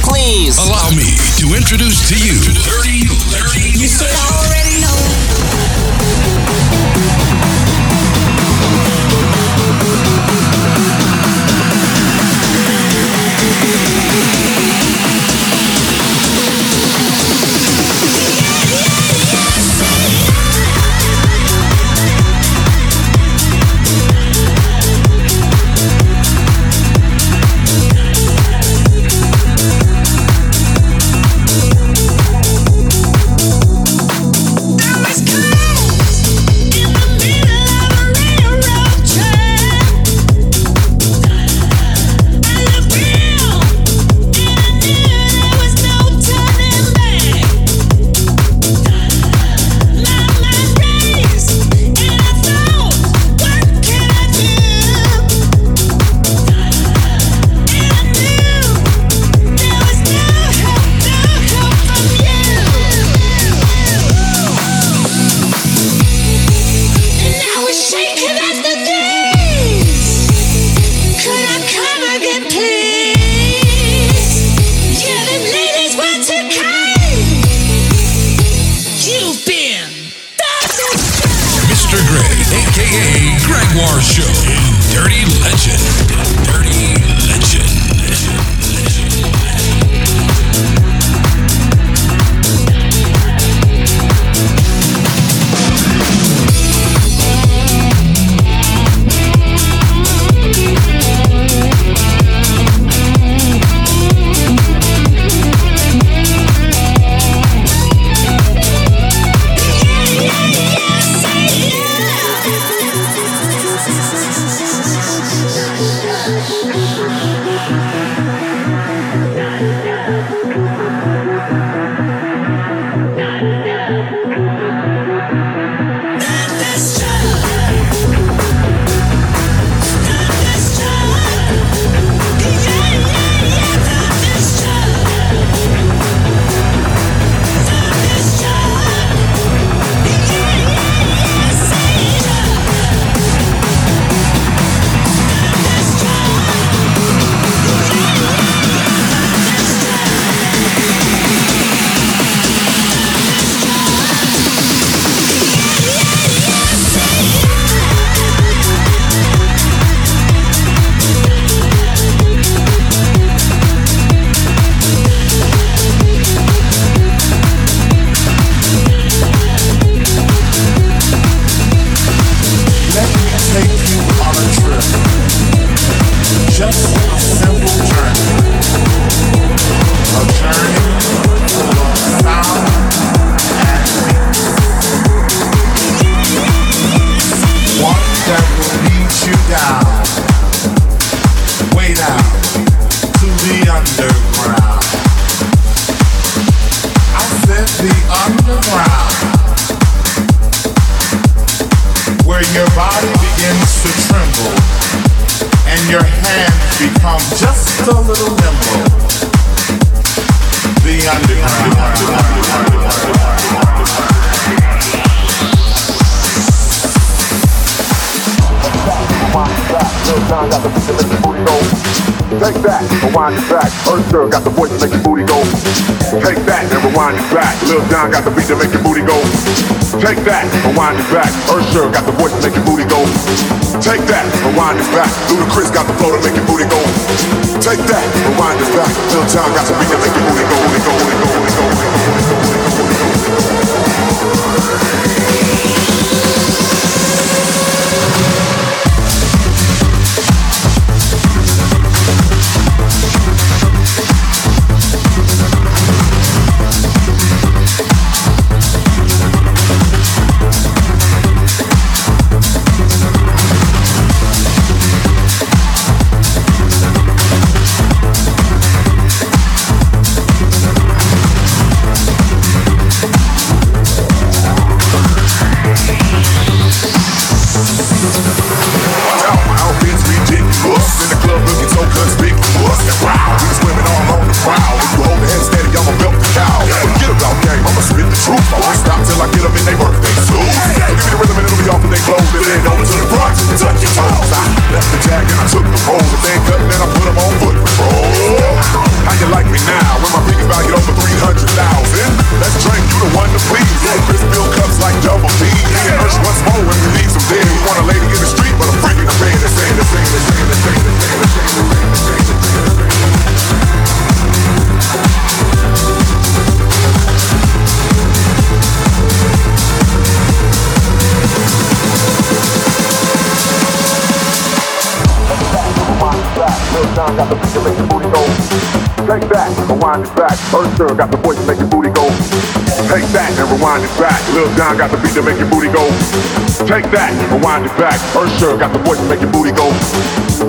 please. Allow me to introduce to you 30, 30, 30. make your booty go. Take that, rewind it back. Ludacris got the flow to make your booty go. Take that, rewind it back. Lil Jon got some beat to make your booty go, booty go, booty go. Thug got the voice to make your booty go. Take that and rewind it back. Lil Jon got the beat to make your booty go. Take that, rewind it back. Usher got the voice to make your booty go.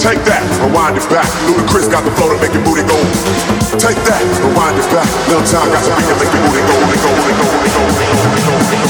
Take that, rewind it back. Ludacris got the flow to make your booty go. Take that, rewind it back. Lil Jon got the beat to make your booty go, booty go, booty go, booty go, booty go. Booty go.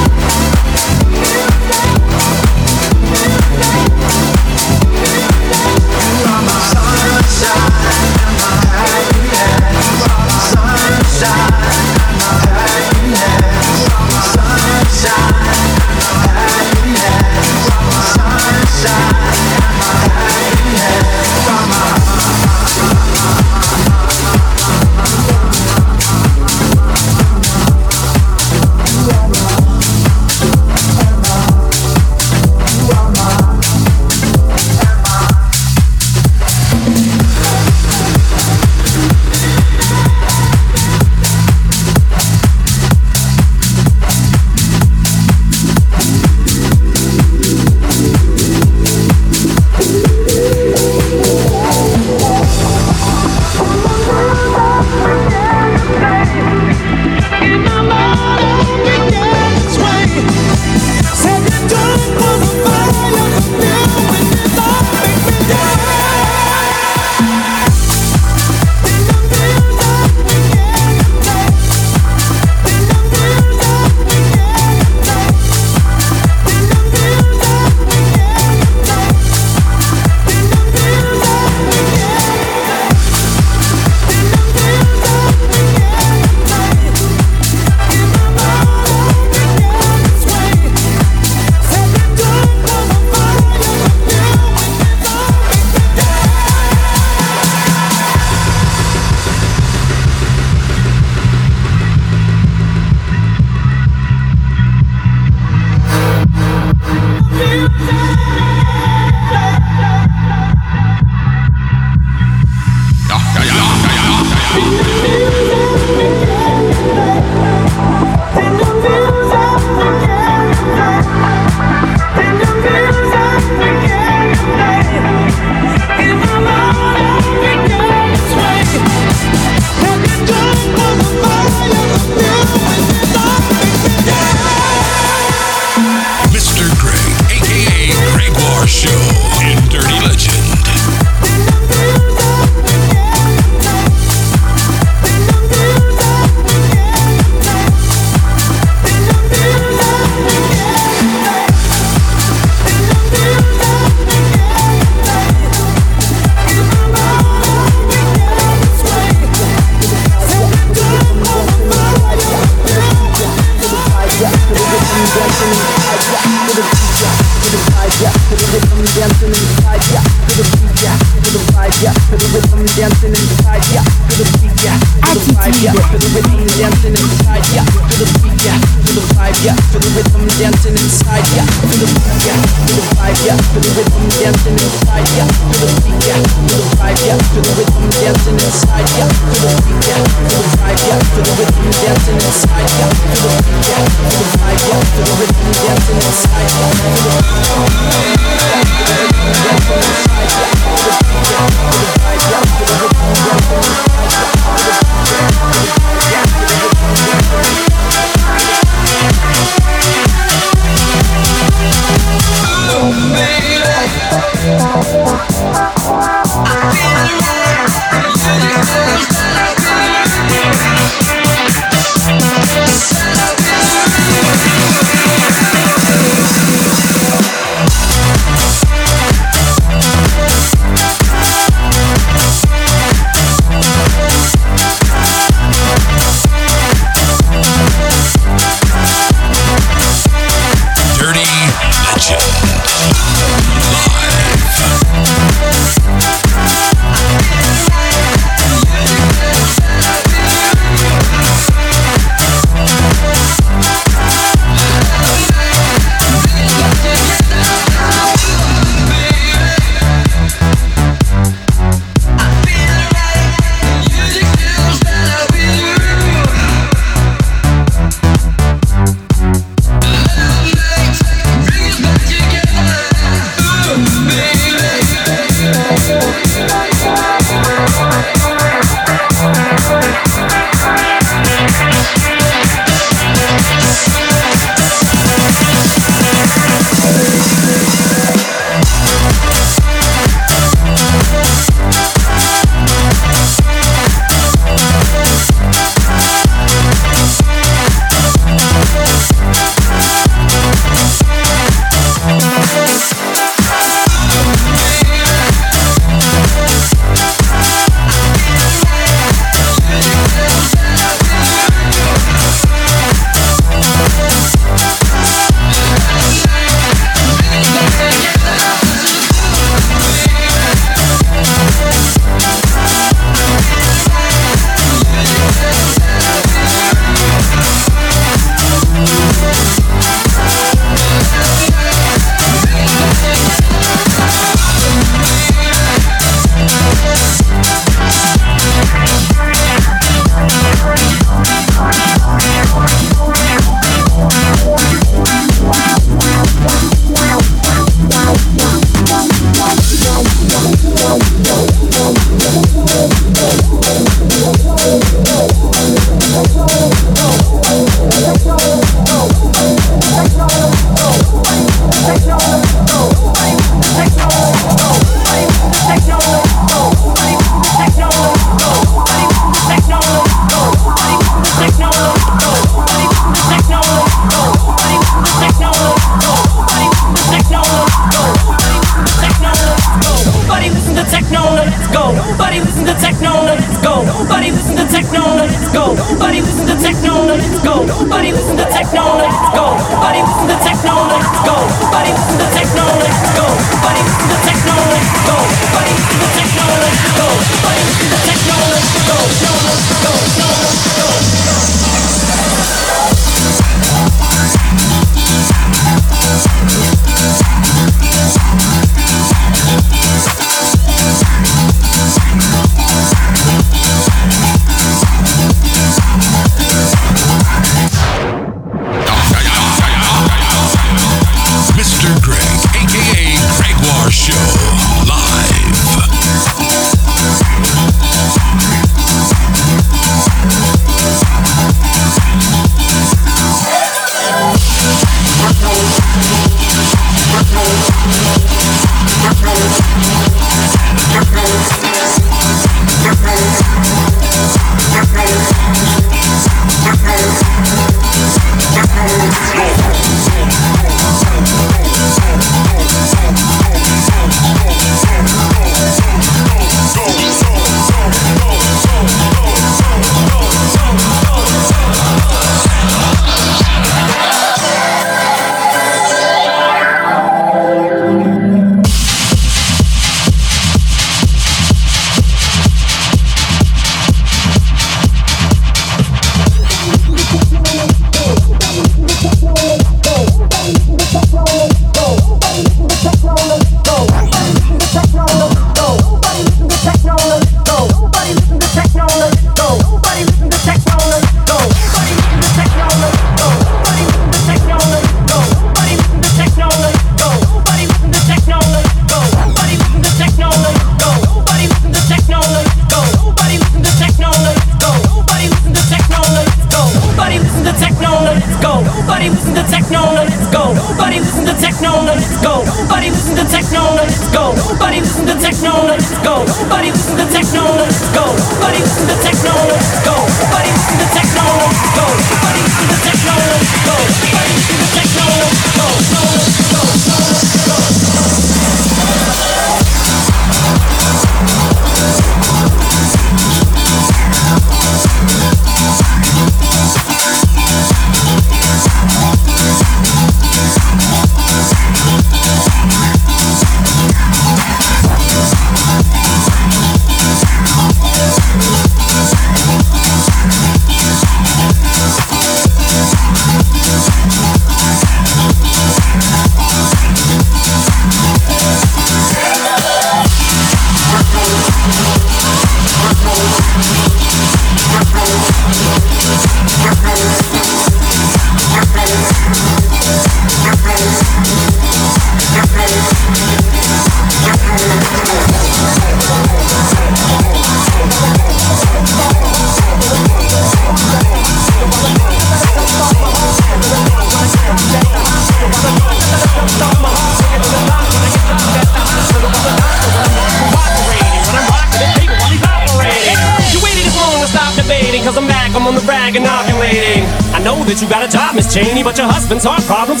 Miss Cheney, but your husband's heart problem's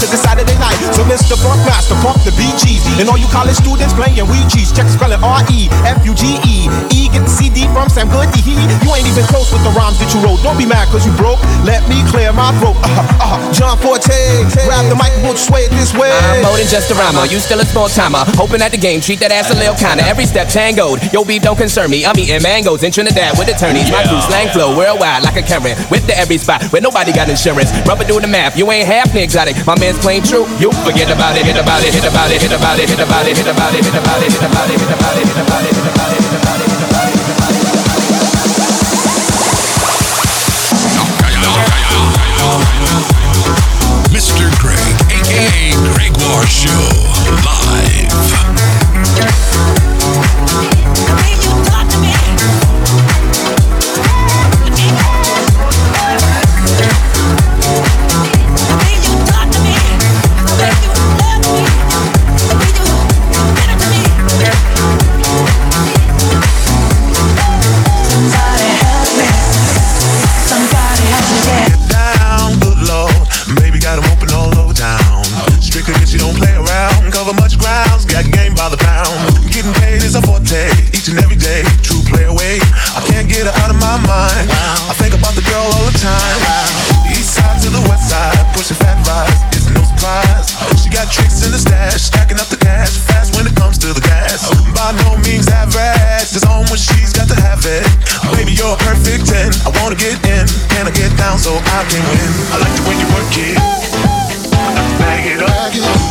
to the Saturday night. So Mr. Funk Master, pump the BGs. And all you college students playing Ouija's, check the spelling R E F U G E. E get the CD from Sam Goody. You ain't even close with the rhymes that you wrote. Don't be mad cause you broke. Let me clear my throat. Uh-huh, uh-huh. John Forte, grab the mic, we'll sway it this way. I'm more than just a rhymer. You still a small timer. Hoping at the game, treat that ass a little kinda. Every step tangoed. Yo, beef don't concern me. I'm eating mangoes in Trinidad with attorneys. My crew slang flow worldwide like a Karen. With the every spot where nobody got insurance. Rubber doing the math. You ain't half the exotic. My man's playing true. You forget about it. Hit about it. Hit about it. Hit about it. Hit about it. Hit about it. Hit about it. Hit about it. Hit about it. Hit about it. Hit about it. Hit about it. Hit about it. Hit about it. Mr. Greg, aka Gregoire Show, Can I get down so I can win? I like the way you work it. Bag it up.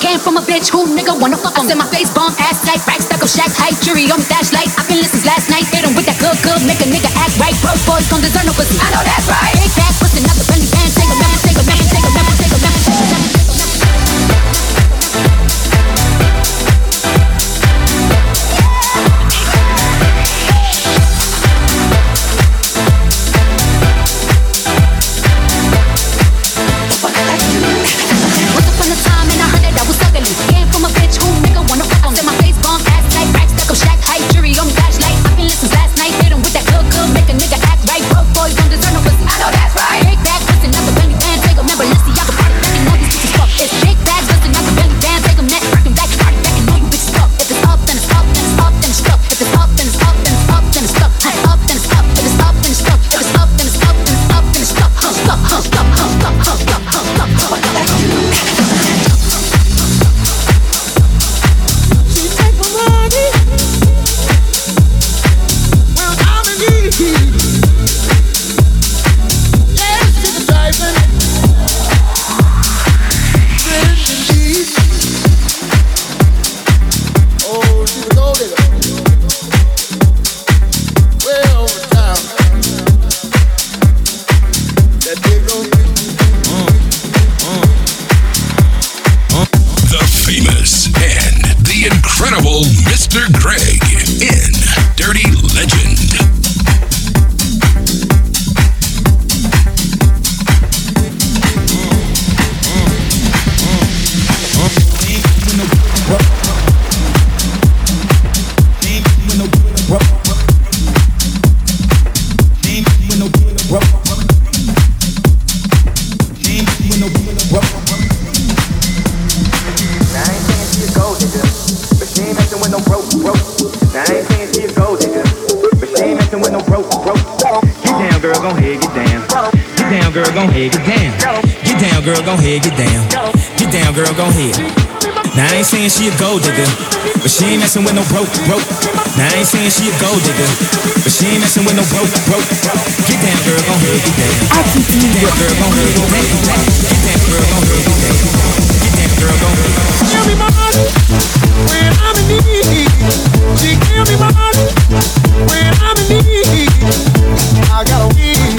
Came from a bitch who nigga wanna fuck on. Said my face bomb, ass like rack stuck up shack height, jury on flashlight. I've been listening last night, hit 'em with that good, good, make a nigga act right. Broke boys gon' deserve no pussy. I know that's right. Big back, pussy, not the belly down, girl, gon' head, get down. Get down, girl, gon' head. Now I ain't saying she a gold digger, but she ain't messing with no broke, broke. Now I ain't saying she a gold digger, but she ain't messing with no broke, broke. Get down, girl, gon' head, get down. Get down, girl, gon' head, get down. Get down, girl, gon' head, get down. Get down, girl, gon' head. Give me money when I'm in need. She give me money when I'm in need. I got a weed.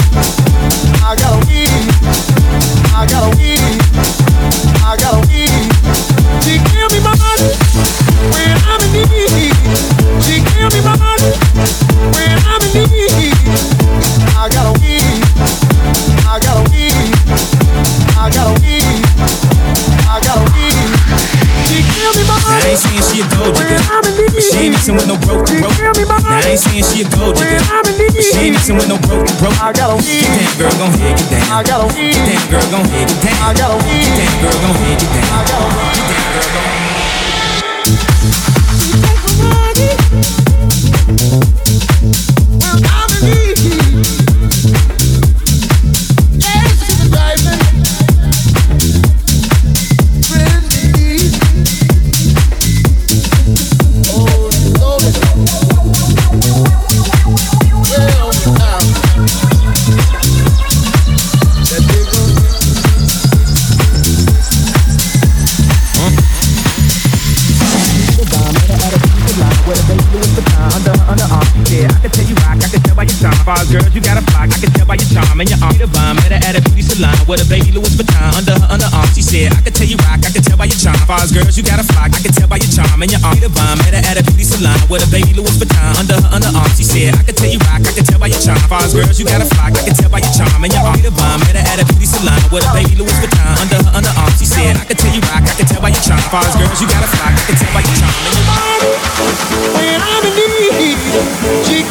I got a weed. I got a weed. Ain't saying she a gold digger, but she ain't messing with no broke, to broke. Now I ain't saying she a gold digger, but she ain't messing with no broke, to broke. I got a Get down, girl, gon' head, get down. I got a weed. Get down, girl, gon' head, get down. I got a weed. Get down, girl, gon' head, get down. I got a weed. Get down, girl, gon' Fars girls, you got a flock, I can tell by your charm and your arm. Bomb, met her at a beauty salon with a baby Louis Vuitton under her underarm. She said, I can tell you rock, I can tell by your charm. Fars girls, you got a flock, I can tell by your charm and your arm. Bomb, met her at a beauty salon with a baby Louis Vuitton under her underarm. She said, I can tell you rock, I can tell by your charm. Fars girls, you got a flock, I can tell by your charm and your arm. Bomb, met her at a beauty salon with a baby Louis Vuitton under her underarm. She said, I can tell you rock, I can tell by your charm. Fars girls, you got a flock, I can tell by your charm and your arm. When I'm in need, she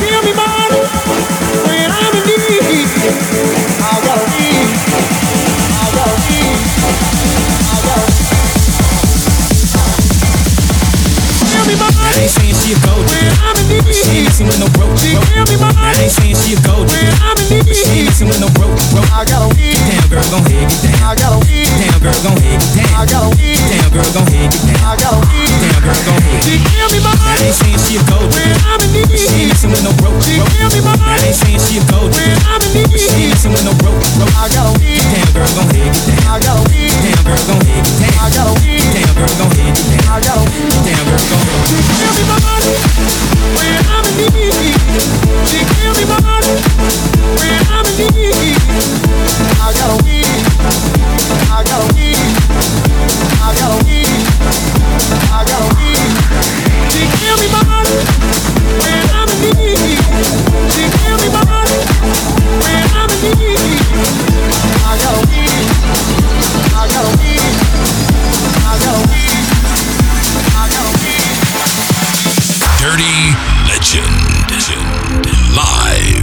she a gold digger, when I'm in but she ain't messing with no broke, She broke. me Now I ain't saying she a gold digger, I'm in but she ain't messing with no broke, broke. I got a weed. down, girl, gon' head, get down. I got a weed. Down, girl, gon' head, get down. I got a weed. Down, girl, gon' head, get down. I got a weed. Down, girl, gon' head. She give me Now I ain't saying she a gold digger, I'm in but she ain't messing with no broke, She give me Now I ain't saying she a gold digger, I'm in but she ain't messing with no broke. I got a weed. Down, girl, gon' head, get down. I got a weed. Down, girl, gon' head, get down. I got a weed girl, She me money when I'm in need. She me money when I'm in need. I got a weed. I got a. I got a. I got a. She me money when I'm in need. She me money when I'm in need. I got a. I got a weed. Dirty Legend. Live.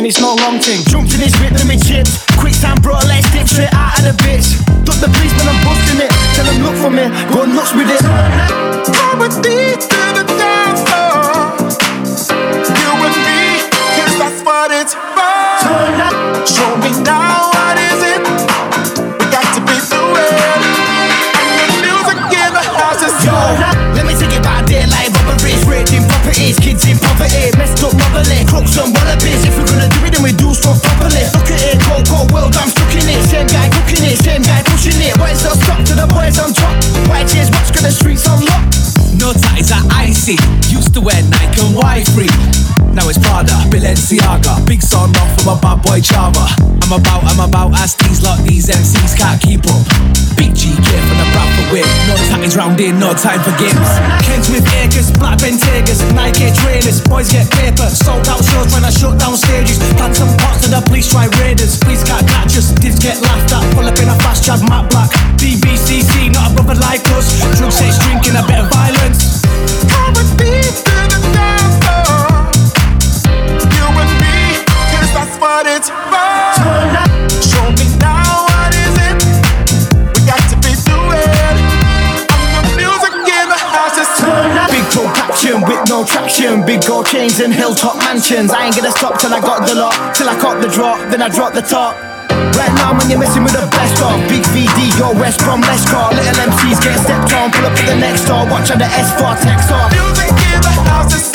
Minutes, no long thing. Jumped in whip, let me chips. Quick time, bro, let's dip straight out of the bitch. Duck the police, man, I'm busting it. Tell them look for me, go nuts with it. Come a bad boy Java. I'm about, I'm about, as these lot, these MCs can't keep up. Big G gear from the Bradford whip. No tatties round here, no time for games. Kent with acres, black Bentaygas, Nike trainers, boys get paper, sold out shows when I shut down stages. Plant some pots to the police try raiders, police can't catch us, divs get laughed at. Pull up in a fast chat, matte black. BBCC, not a brother like us. Drug sex, drinking, a bit of violence. Come with me chains and hilltop mansions. I ain't gonna stop till I got the lot. Till I caught the drop, then I drop the top. Right now, man, you're messing with the best of Big VD, yo, West from Let's call Little MCs get stepped on, pull up to the next door Watch how the S4 text off Music in the house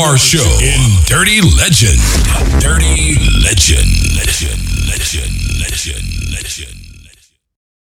Show in Dirty Legend. Dirty. Legend.